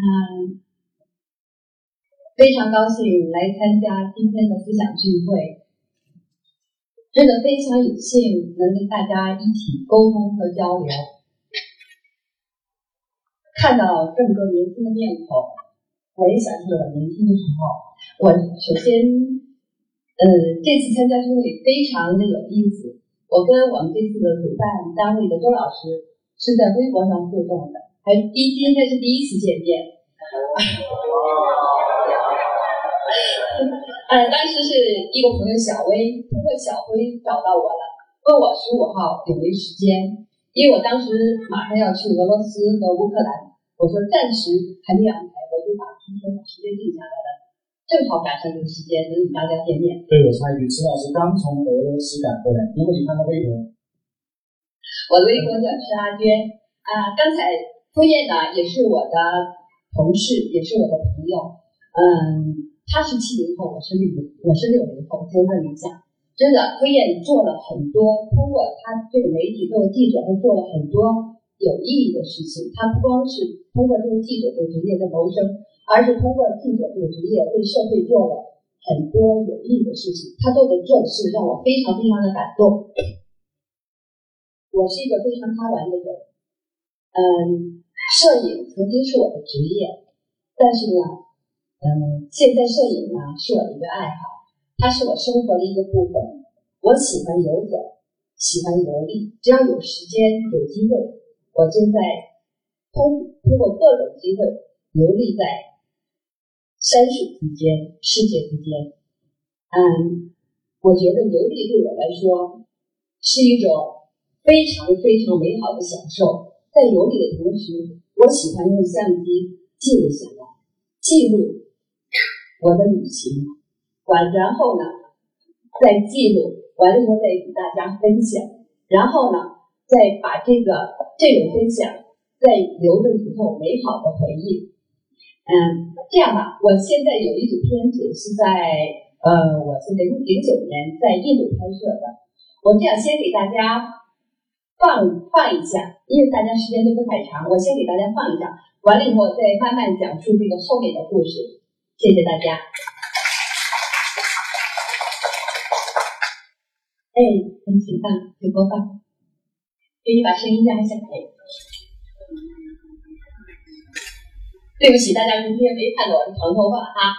嗯，非常高兴来参加今天的思想聚会，真的非常有幸能跟大家一起沟通和交流。看到这么多年轻的面孔，我也想起了年轻的时候。我首先，呃，这次参加聚会非常的有意思。我跟我们这次的主办单位的周老师是在微博上互动的，还第今天是第一次见面。呃，当时是一个朋友小薇，通过小薇找到我了，问我十五号有没时间，因为我当时马上要去俄罗斯和乌克兰，我说暂时还没安排，我就把今天把时间定下来了。正好赶上这个时间能与大家见面。对，我插一句，陈老师刚从俄罗斯赶回来，如果你看到微博，我的微博叫石阿娟啊。刚才赴宴呢也是我的同事，也是我的朋友。嗯，他是七零后，我是六零，我是六零后，纠正一下。真的，赴宴做了很多，通过他这个媒体，作为记者，他做了很多有意义的事情。他不光是通过这个记者这个职业在谋生。而是通过记者这个职业为社会做了很多有意义的事情，他做的这事让我非常非常的感动。我是一个非常贪玩的人，嗯，摄影曾经是我的职业，但是呢，嗯，现在摄影呢是我的一个爱好，它是我生活的一个部分。我喜欢游走，喜欢游历，只要有时间有机会，我就在通通过各种机会游历在。山水之间，世界之间，嗯，我觉得游历对我来说是一种非常非常美好的享受。在游历的同时，我喜欢用相机记录下来，记录我的旅行，完然后呢，再记录完了以后再与大家分享，然后呢，再把这个这种分享再留着以后美好的回忆。嗯，这样吧，我现在有一组片子是在呃，我是零零九年在印度拍摄的。我这样先给大家放放一下，因为大家时间都不太长，我先给大家放一下，完了以后再慢慢讲述这个后面的故事。谢谢大家。哎，请放，请播放，给你把声音压下来。对不起，大家今天没看到我的长头发哈。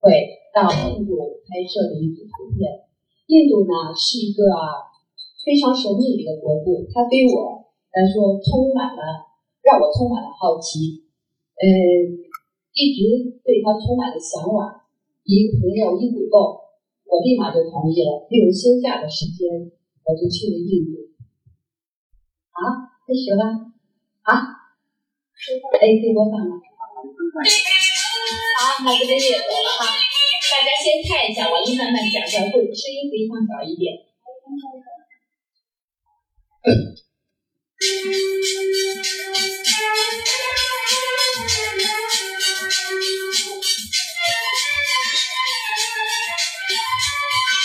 对到印度拍摄的一组图片。印度呢是一个非常神秘的一个国度，它对我来说充满了，让我充满了好奇。呃，一直对它充满了向往。一个朋友一鼓动，我立马就同意了。利用休假的时间，我就去了印度。啊，开始了。啊，可以播放了。好，那这边也走了哈。大家先看一下，我一慢慢讲讲，会声音可以放小一点。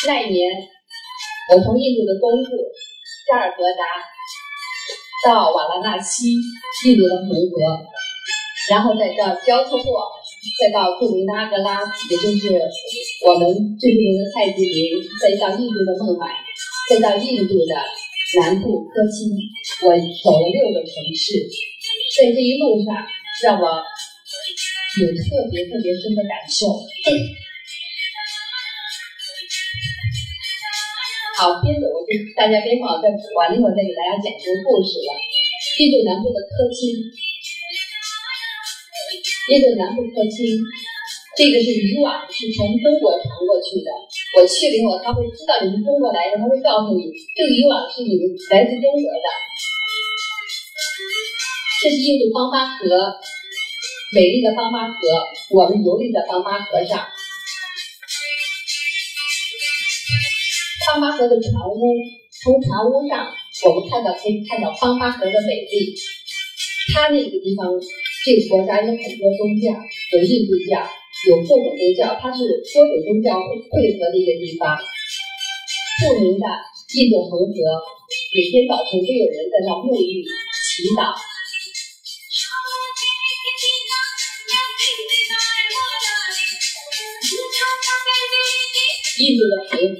那一年，我从印度的东部加尔各答。到瓦拉纳西，印度的红河，然后在这交错过，再到著名的阿格拉，也就是我们最著名的泰姬陵，再到印度的孟买，再到印度的南部科钦，我走了六个城市，在这一路上让我有特别特别深的感受。好，边走我就大家别放，再完了以后再给大家讲这个故事了。印度南部的科钦，印度南部科钦，这个是渔网，是从中国传过去的。我去了以后，他会知道你是中国来的，他会告诉你，这个渔网是你们来自中国的。这是印度方巴河，美丽的方巴河，我们游历在方巴河上。方巴河的船屋，从船屋上，我们看到可以看到方巴河的美丽。它那个地方，这个国家有很多宗教，有印度教，有各种宗教，它是多种宗教汇合的一个地方。著名的印度恒河，每天早晨都有人在那沐浴祈祷。印度的恒河，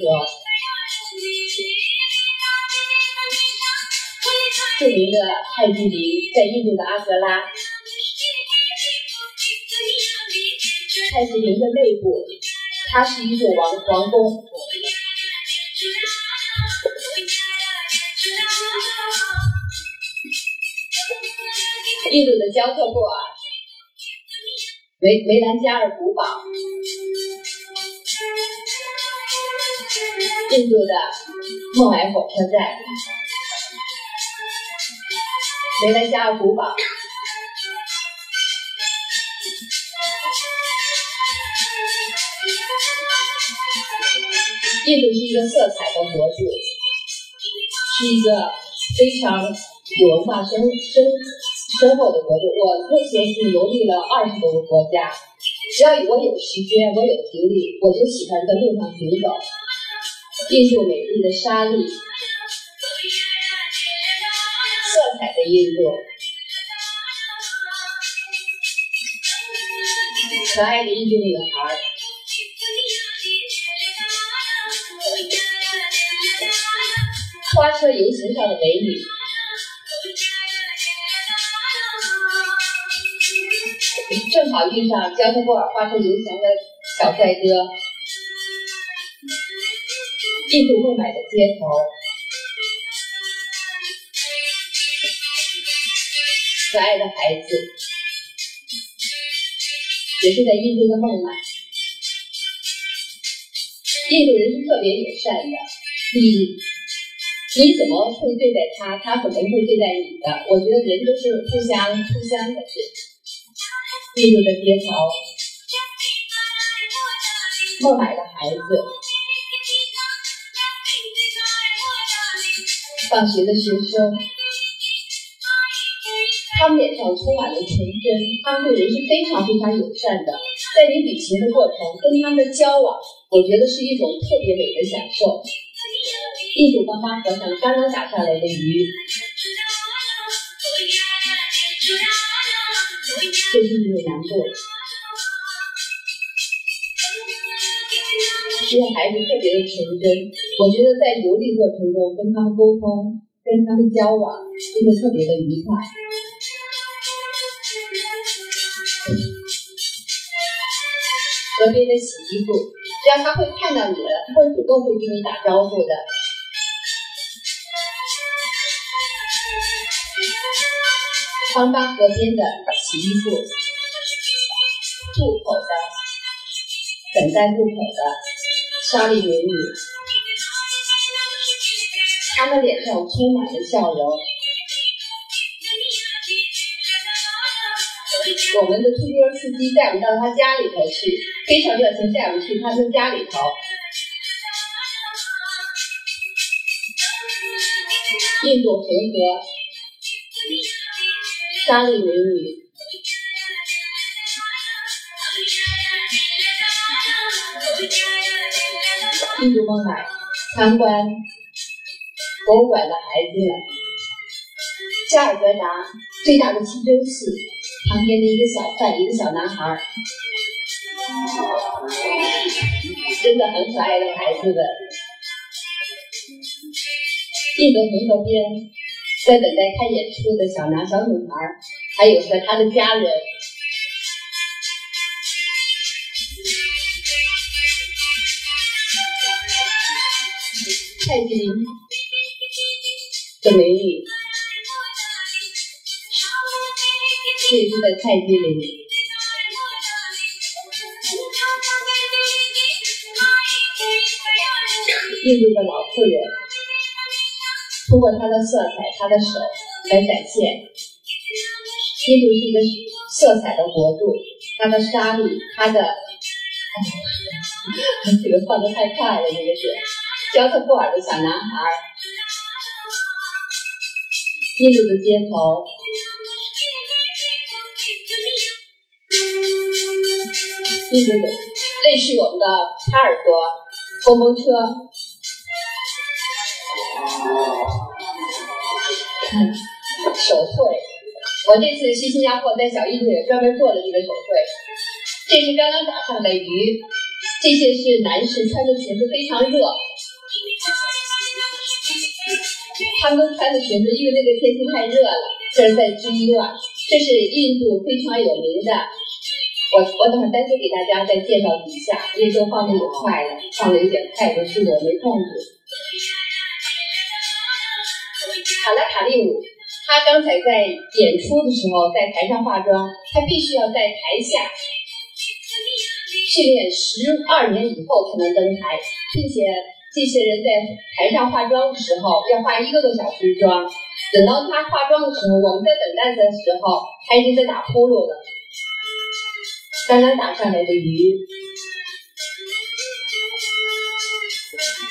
著名的泰姬陵在印度的阿格拉。泰姬陵的内部，它是一座王皇宫。印度的焦特布尔，梅梅兰加尔古堡，印度的孟买火车站，梅兰加尔古堡。印度是一个色彩的国度，是一个非常有文化深深深厚的国度。我目前已经游历了二十多个国家，只要我有时间，我有精力，我就喜欢在路上行走。印度美丽的沙砾，色彩的印度，可爱的印度女孩。花车游行上的美女，正好遇上焦特布尔花车游行的小帅哥。印度孟买的街头，可爱的孩子，也是在印度的孟买。印度人是特别友善的，你。你怎么会对待他，他怎么会对待你的？我觉得人都是互相互相的。是印度的街头，孟买的孩子，放学的学生，他们脸上充满了纯真，他们对人是非常非常友善的。在你旅行的过程，跟他们的交往，我觉得是一种特别美的享受。印度邦巴河上刚刚打下来的鱼，这是一个难度。这些孩子特别的纯真，我觉得在游历过程中跟他们沟通、跟他们交往，真的特别的愉快。河边的洗衣服，只要他会看到你了，他会主动会跟你打招呼的。康巴河边的洗衣服，渡口的等待渡口的沙砾美女，她们脸上充满了笑容。我们的出租车司机带我们到他家里头去，非常热情，带我们去他的家里头。印度恒河。沙里美女，印度孟买参观博物馆的孩子们，加尔各答最大的清真寺旁边的一个小贩，一个小男孩，真的很可爱的孩子们，印度恒河边。在等待看演出的小男小女孩，还有和他的家人。泰姬陵的美女，这是在泰姬陵。印度的老妇人。通过它的色彩，它的手来展现。印度是一个色彩的国度，它的沙粒，它的，这个放的太快了，这个是焦特布尔的小男孩。印度的街头，印度的类似我们的帕尔多蹦蹦车。手绘。我这次去新加坡，在小印度也专门做了这个手绘。这是刚刚打上的鱼，这些是男士穿的裙子，非常热。他们都穿的裙子，因为那个天气太热了。这是在织衣段，这是印度非常有名的。我我等会单独给大家再介绍一下，因为都放的有快了，放的有点快的是我没控制。第五，他刚才在演出的时候在台上化妆，他必须要在台下训练十二年以后才能登台，并且。这些人在台上化妆的时候要化一个多小时妆，等到他化妆的时候，我们在等待的时候，他已经在打呼噜了。刚刚打上来的鱼，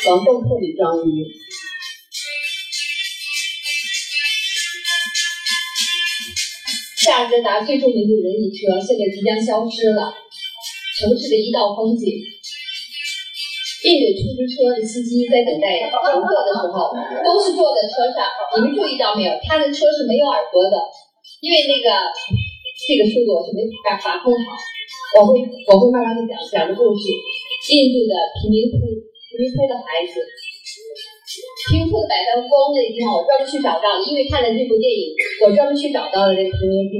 黄豆铺里装鱼。夏日达最著名的人力车现在即将消失了，城市的一道风景。印度出租车的司机在等待乘客的时候，都是坐在车上。你们注意到没有？他的车是没有耳朵的，因为那个这个速度我是没法把控好。我会我会慢慢的讲讲的故事。印度的贫民窟，贫民窟的孩子，贫民窟的百道光那地方，我专门去找到了，因为看了这部电影，我专门去找到了这个贫民窟。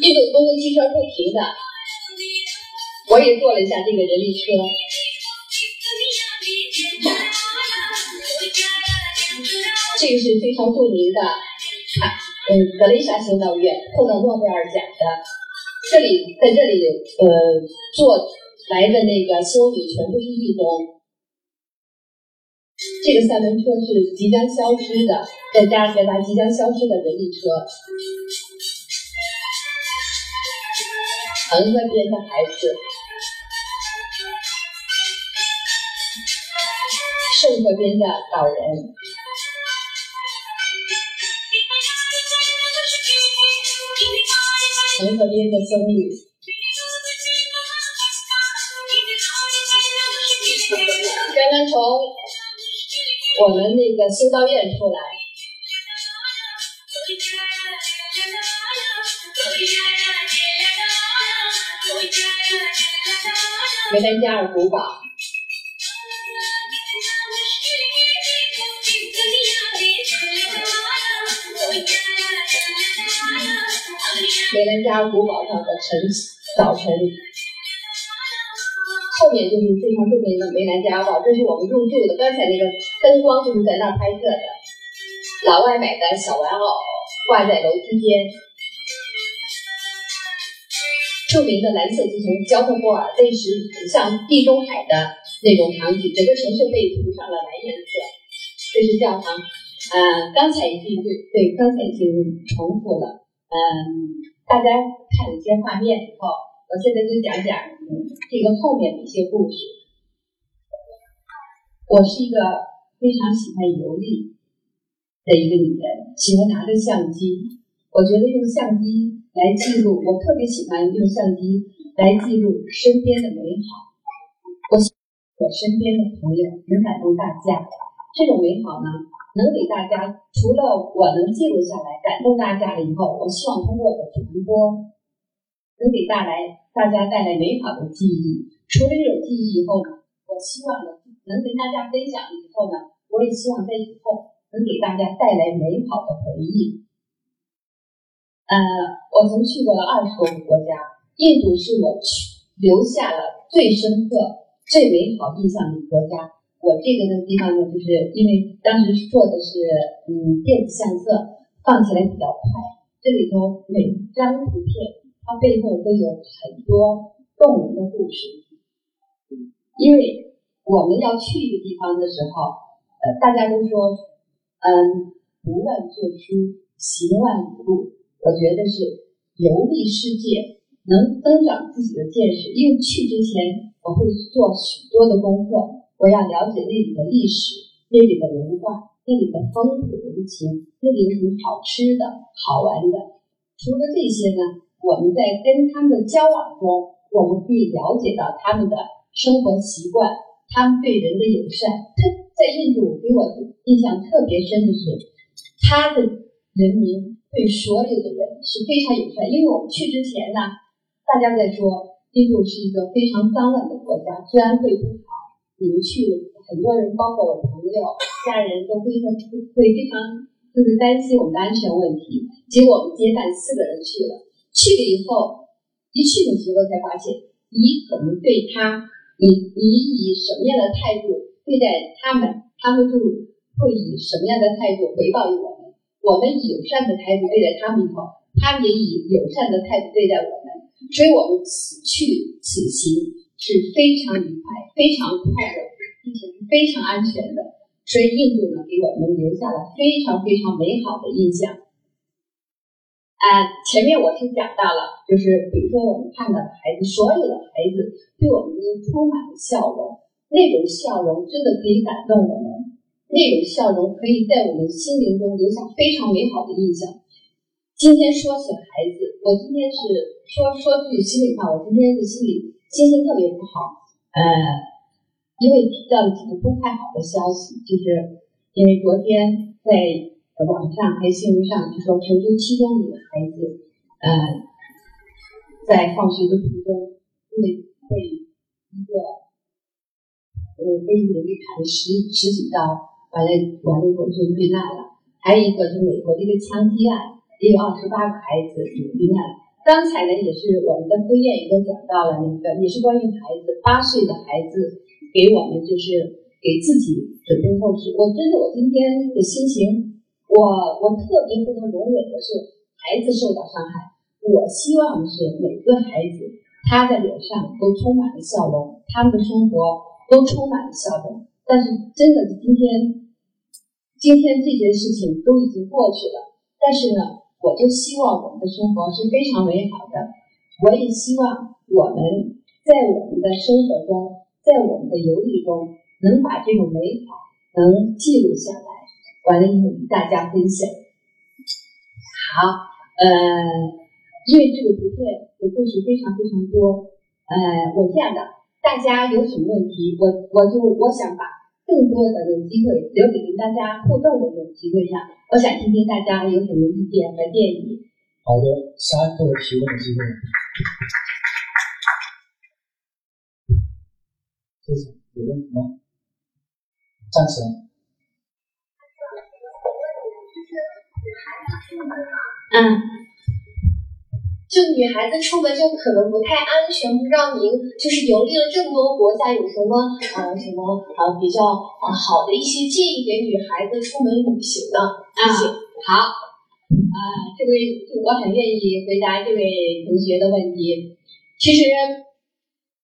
印度公共汽车不停的，我也坐了一下这个人力车。这个是非常著名的，嗯，格雷莎修道院获得诺贝尔奖的。这里在这里，呃，做来的。那个修女全部是义工。这个三轮车是即将消失的，在加尔各答即将消失的人力车。恒河边的孩子，圣河边的老人。从河边的僧侣，刚刚从我们那个修道院出来，梅兰加尔古堡。梅兰加尔古堡上的晨早晨，后面就是非常著名的梅兰加尔堡，这是我们入住的。刚才那个灯光就是在那拍摄的。老外买的小玩偶挂在楼梯间。著名的蓝色之城焦特波尔，那是像地中海的那种场景，整个城市被涂上了蓝颜色。这是教堂，嗯，刚才已经对对，刚才已经重复了，嗯。大家看了一些画面以后，我现在就讲讲这个后面的一些故事。我是一个非常喜欢游历的一个女人，喜欢拿着相机。我觉得用相机来记录，我特别喜欢用相机来记录身边的美好。我我身边的朋友能感动大家，这种美好呢？能给大家，除了我能记录下来感动大家了以后，我希望通过我的传播，能给带来大家带来美好的记忆。除了这种记忆以后呢，我希望呢能跟大家分享了以后呢，我也希望在以后能给大家带来美好的回忆。呃，我曾去过了二十多个国家，印度是我去留下了最深刻、最美好印象的国家。我这个的地方呢，就是因为当时做的是嗯电子相册，放起来比较快。这里头每张图片，它背后都有很多动人的故事。因为我们要去一个地方的时候，呃，大家都说，嗯，读万卷书，行万里路。我觉得是游历世界，能增长自己的见识。因为去之前，我会做许多的功课。我要了解那里的历史，那里的文化，那里的风土人情，那里有什么好吃的、好玩的。除了这些呢，我们在跟他们的交往中，我们可以了解到他们的生活习惯，他们对人的友善。他在印度给我印象特别深的是，他的人民对所有的人是非常友善。因为我们去之前呢，大家在说印度是一个非常脏乱的国家，治安会不好。你们去，很多人，包括我朋友、家人都非常会非常就是担心我们的安全问题。结果我们接待四个人去了，去了以后，一去的时候才发现，你可能对他，你你以什么样的态度对待他们，他们就。会以什么样的态度回报于我们？我们以友善的态度对待他们以后，他们也以友善的态度对待我们。所以，我们此去此行是非常愉快、非常快乐，并且是非常安全的。所以，印度呢，给我们留下了非常非常美好的印象。啊，前面我是讲到了，就是比如说我们看到的孩子，所有的孩子对我们都充满了笑容，那种笑容真的可以感动我们。那种笑容可以在我们心灵中留下非常美好的印象。今天说起孩子，我今天是说说句心里话，我今天的心里心情特别不好。呃，因为听到了几个不太好的消息，就是因为昨天在网上还有新闻上就说成都七公里的孩子，呃，在放学的途中因为被一个呃被一个人砍了十十几刀。完了，完了以后就遇难了。还有一个是美国的一个枪击案，也有二十八个孩子也遇难。刚才呢，也是我们的副业也都讲到了那个，也是关于孩子，八岁的孩子给我们就是给自己准备后事。我真的，我今天的心情，我我特别不能容忍的是孩子受到伤害。我希望是每个孩子他的脸上都充满了笑容，他们的生活都充满了笑容。但是真的今天。今天这件事情都已经过去了，但是呢，我就希望我们的生活是非常美好的。我也希望我们在我们的生活中，在我们的游历中，能把这种美好能记录下来，完了以后与大家分享。好，呃，因为这个图片的故事非常非常多，呃，我这样的，大家有什么问题，我我就我想把。更多的这种机会留给跟大家互动的这种机会上，我想听听大家有什么意见和建议。好的，三个提问机会。谢谢有问题吗？站起来。嗯。就女孩子出门就可能不太安全，不知道您就是游历了这么多国家，有什么呃什么呃比较呃好的一些建议给女孩子出门旅行呢？啊，好，啊，这位我很愿意回答这位同学的问题。其实，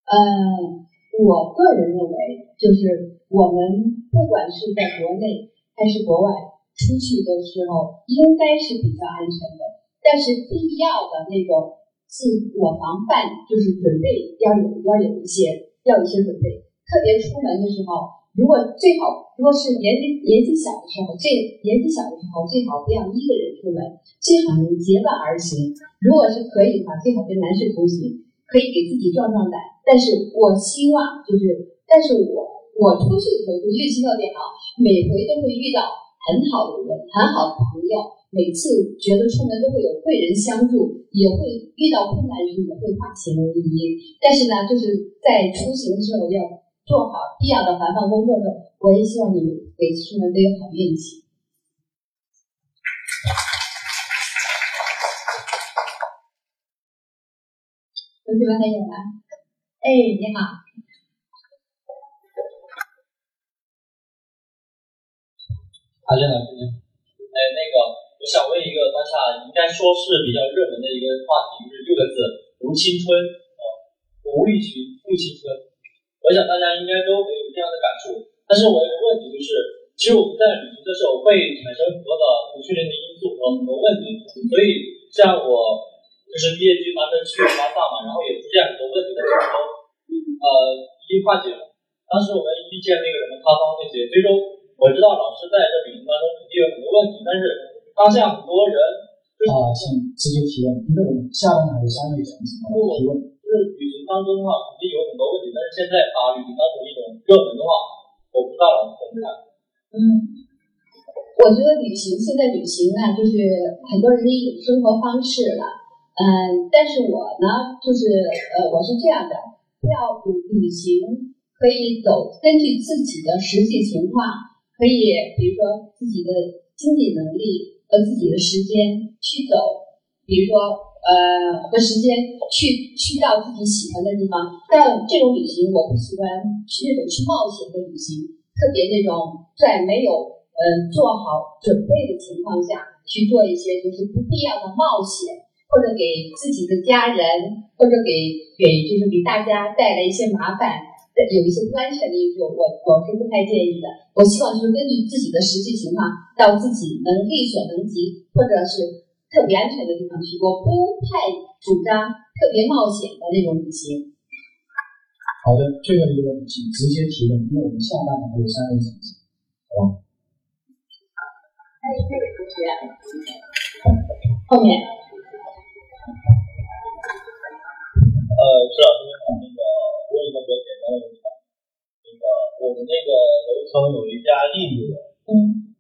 呃，我个人认为，就是我们不管是在国内还是国外出去的时候，应该是比较安全的。但是必要的那种自我防范，就是准备要有要有一些要有一些准备。特别出门的时候，如果最好如果是年纪年纪小的时候，最年纪小的时候最好不要一个人出门，最好能结伴而行。如果是可以的话，最好跟男士同行，可以给自己壮壮胆。但是我希望就是，但是我我出去的时候就运气特别好，每回都会遇到很好的人，很好的朋友。每次觉得出门都会有贵人相助，也会遇到困难时也会化险为夷。但是呢，就是在出行的时候要做好必要的防范工作的。我也希望你们每次出门都有好运气。同学们还有吗？哎，你好。阿娟老师，哎，那个。我想问一个当下应该说是比较热门的一个话题，就是六个字“无青春”啊，无欲去复青春。我想大家应该都没有这样的感触。但是我有个问题就是，其实我们在旅行的时候会产生很多的不确定的因素和很多问题。所以像我就是毕业季发生去拉萨嘛，然后也出现很多问题的时候，呃，已经化解了。当时我们遇见那个人们塌方那些，最终我知道老师在这旅行当中肯定有很多问题，但是。当下很多人啊，请直接提问，因为我们下半场有三位讲者提问。就是旅行当中的话，肯定有很多问题，但是现在把旅行当成一种热门的话，我不知道老师怎么看。嗯，我觉得旅行现在旅行呢，就是很多人的一种生活方式了。嗯，但是我呢，就是呃，我是这样的，要旅旅行可以走，根据自己的实际情况，可以比如说自己的经济能力和自己的时间去走，比如说呃和时间去去到自己喜欢的地方。但这种旅行我不喜欢去那种去冒险的旅行，特别那种在没有。嗯，做好准备的情况下去做一些就是不必要的冒险，或者给自己的家人，或者给给就是给大家带来一些麻烦，有一些不安全的因素，我我是不太建议的。我希望就是根据自己的实际情况，到自己能力所能及，或者是特别安全的地方去。我不太主张特别冒险的那种旅行。好的，最后一个问题直接提问，因为我们下半场还有三位讲者，好吧？那位同学，后面。印度人，嗯，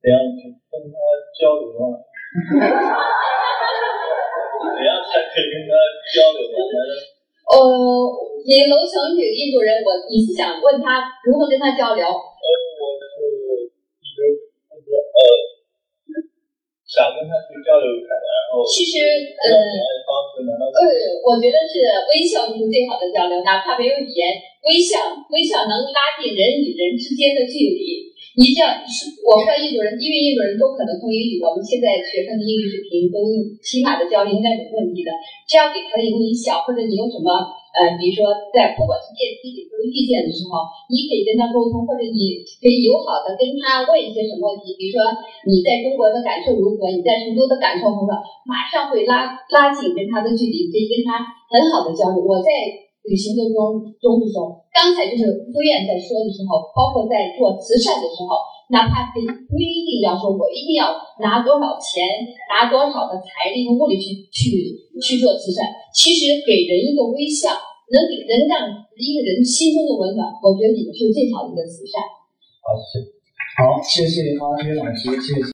怎样去跟他交流啊？怎样才可以跟他交流呢？呃，你楼层有印度人，我你是想问他如何跟他交流？呃，我是一直就是呃。想跟他去交流一下的，然后其实呃，呃，我觉得是微笑就是最好的交流，哪怕没有语言，微笑微笑能拉近人与人之间的距离。你这样是，我和印度人，因为印度人都可能通英语，我们现在学生的英语水平都起码的交流应该没问题的。只要给他的一个微笑，或者你有什么。呃，比如说，在不管是电梯里或者遇见的时候，你可以跟他沟通，或者你可以友好的跟他问一些什么问题。比如说，你在中国的感受如何？你在成都的感受如何？马上会拉拉近跟他的距离，可以跟他很好的交流。我在旅行中中的时候，刚才就是夫燕在说的时候，包括在做慈善的时候，哪怕不不一定要说我一定要拿多少钱，拿多少的财力和物力去去去做慈善，其实给人一个微笑。能给能让一个人心中的温暖，我觉得你们是最好的一个慈善。好，谢谢。好，谢谢阿约老师，谢谢。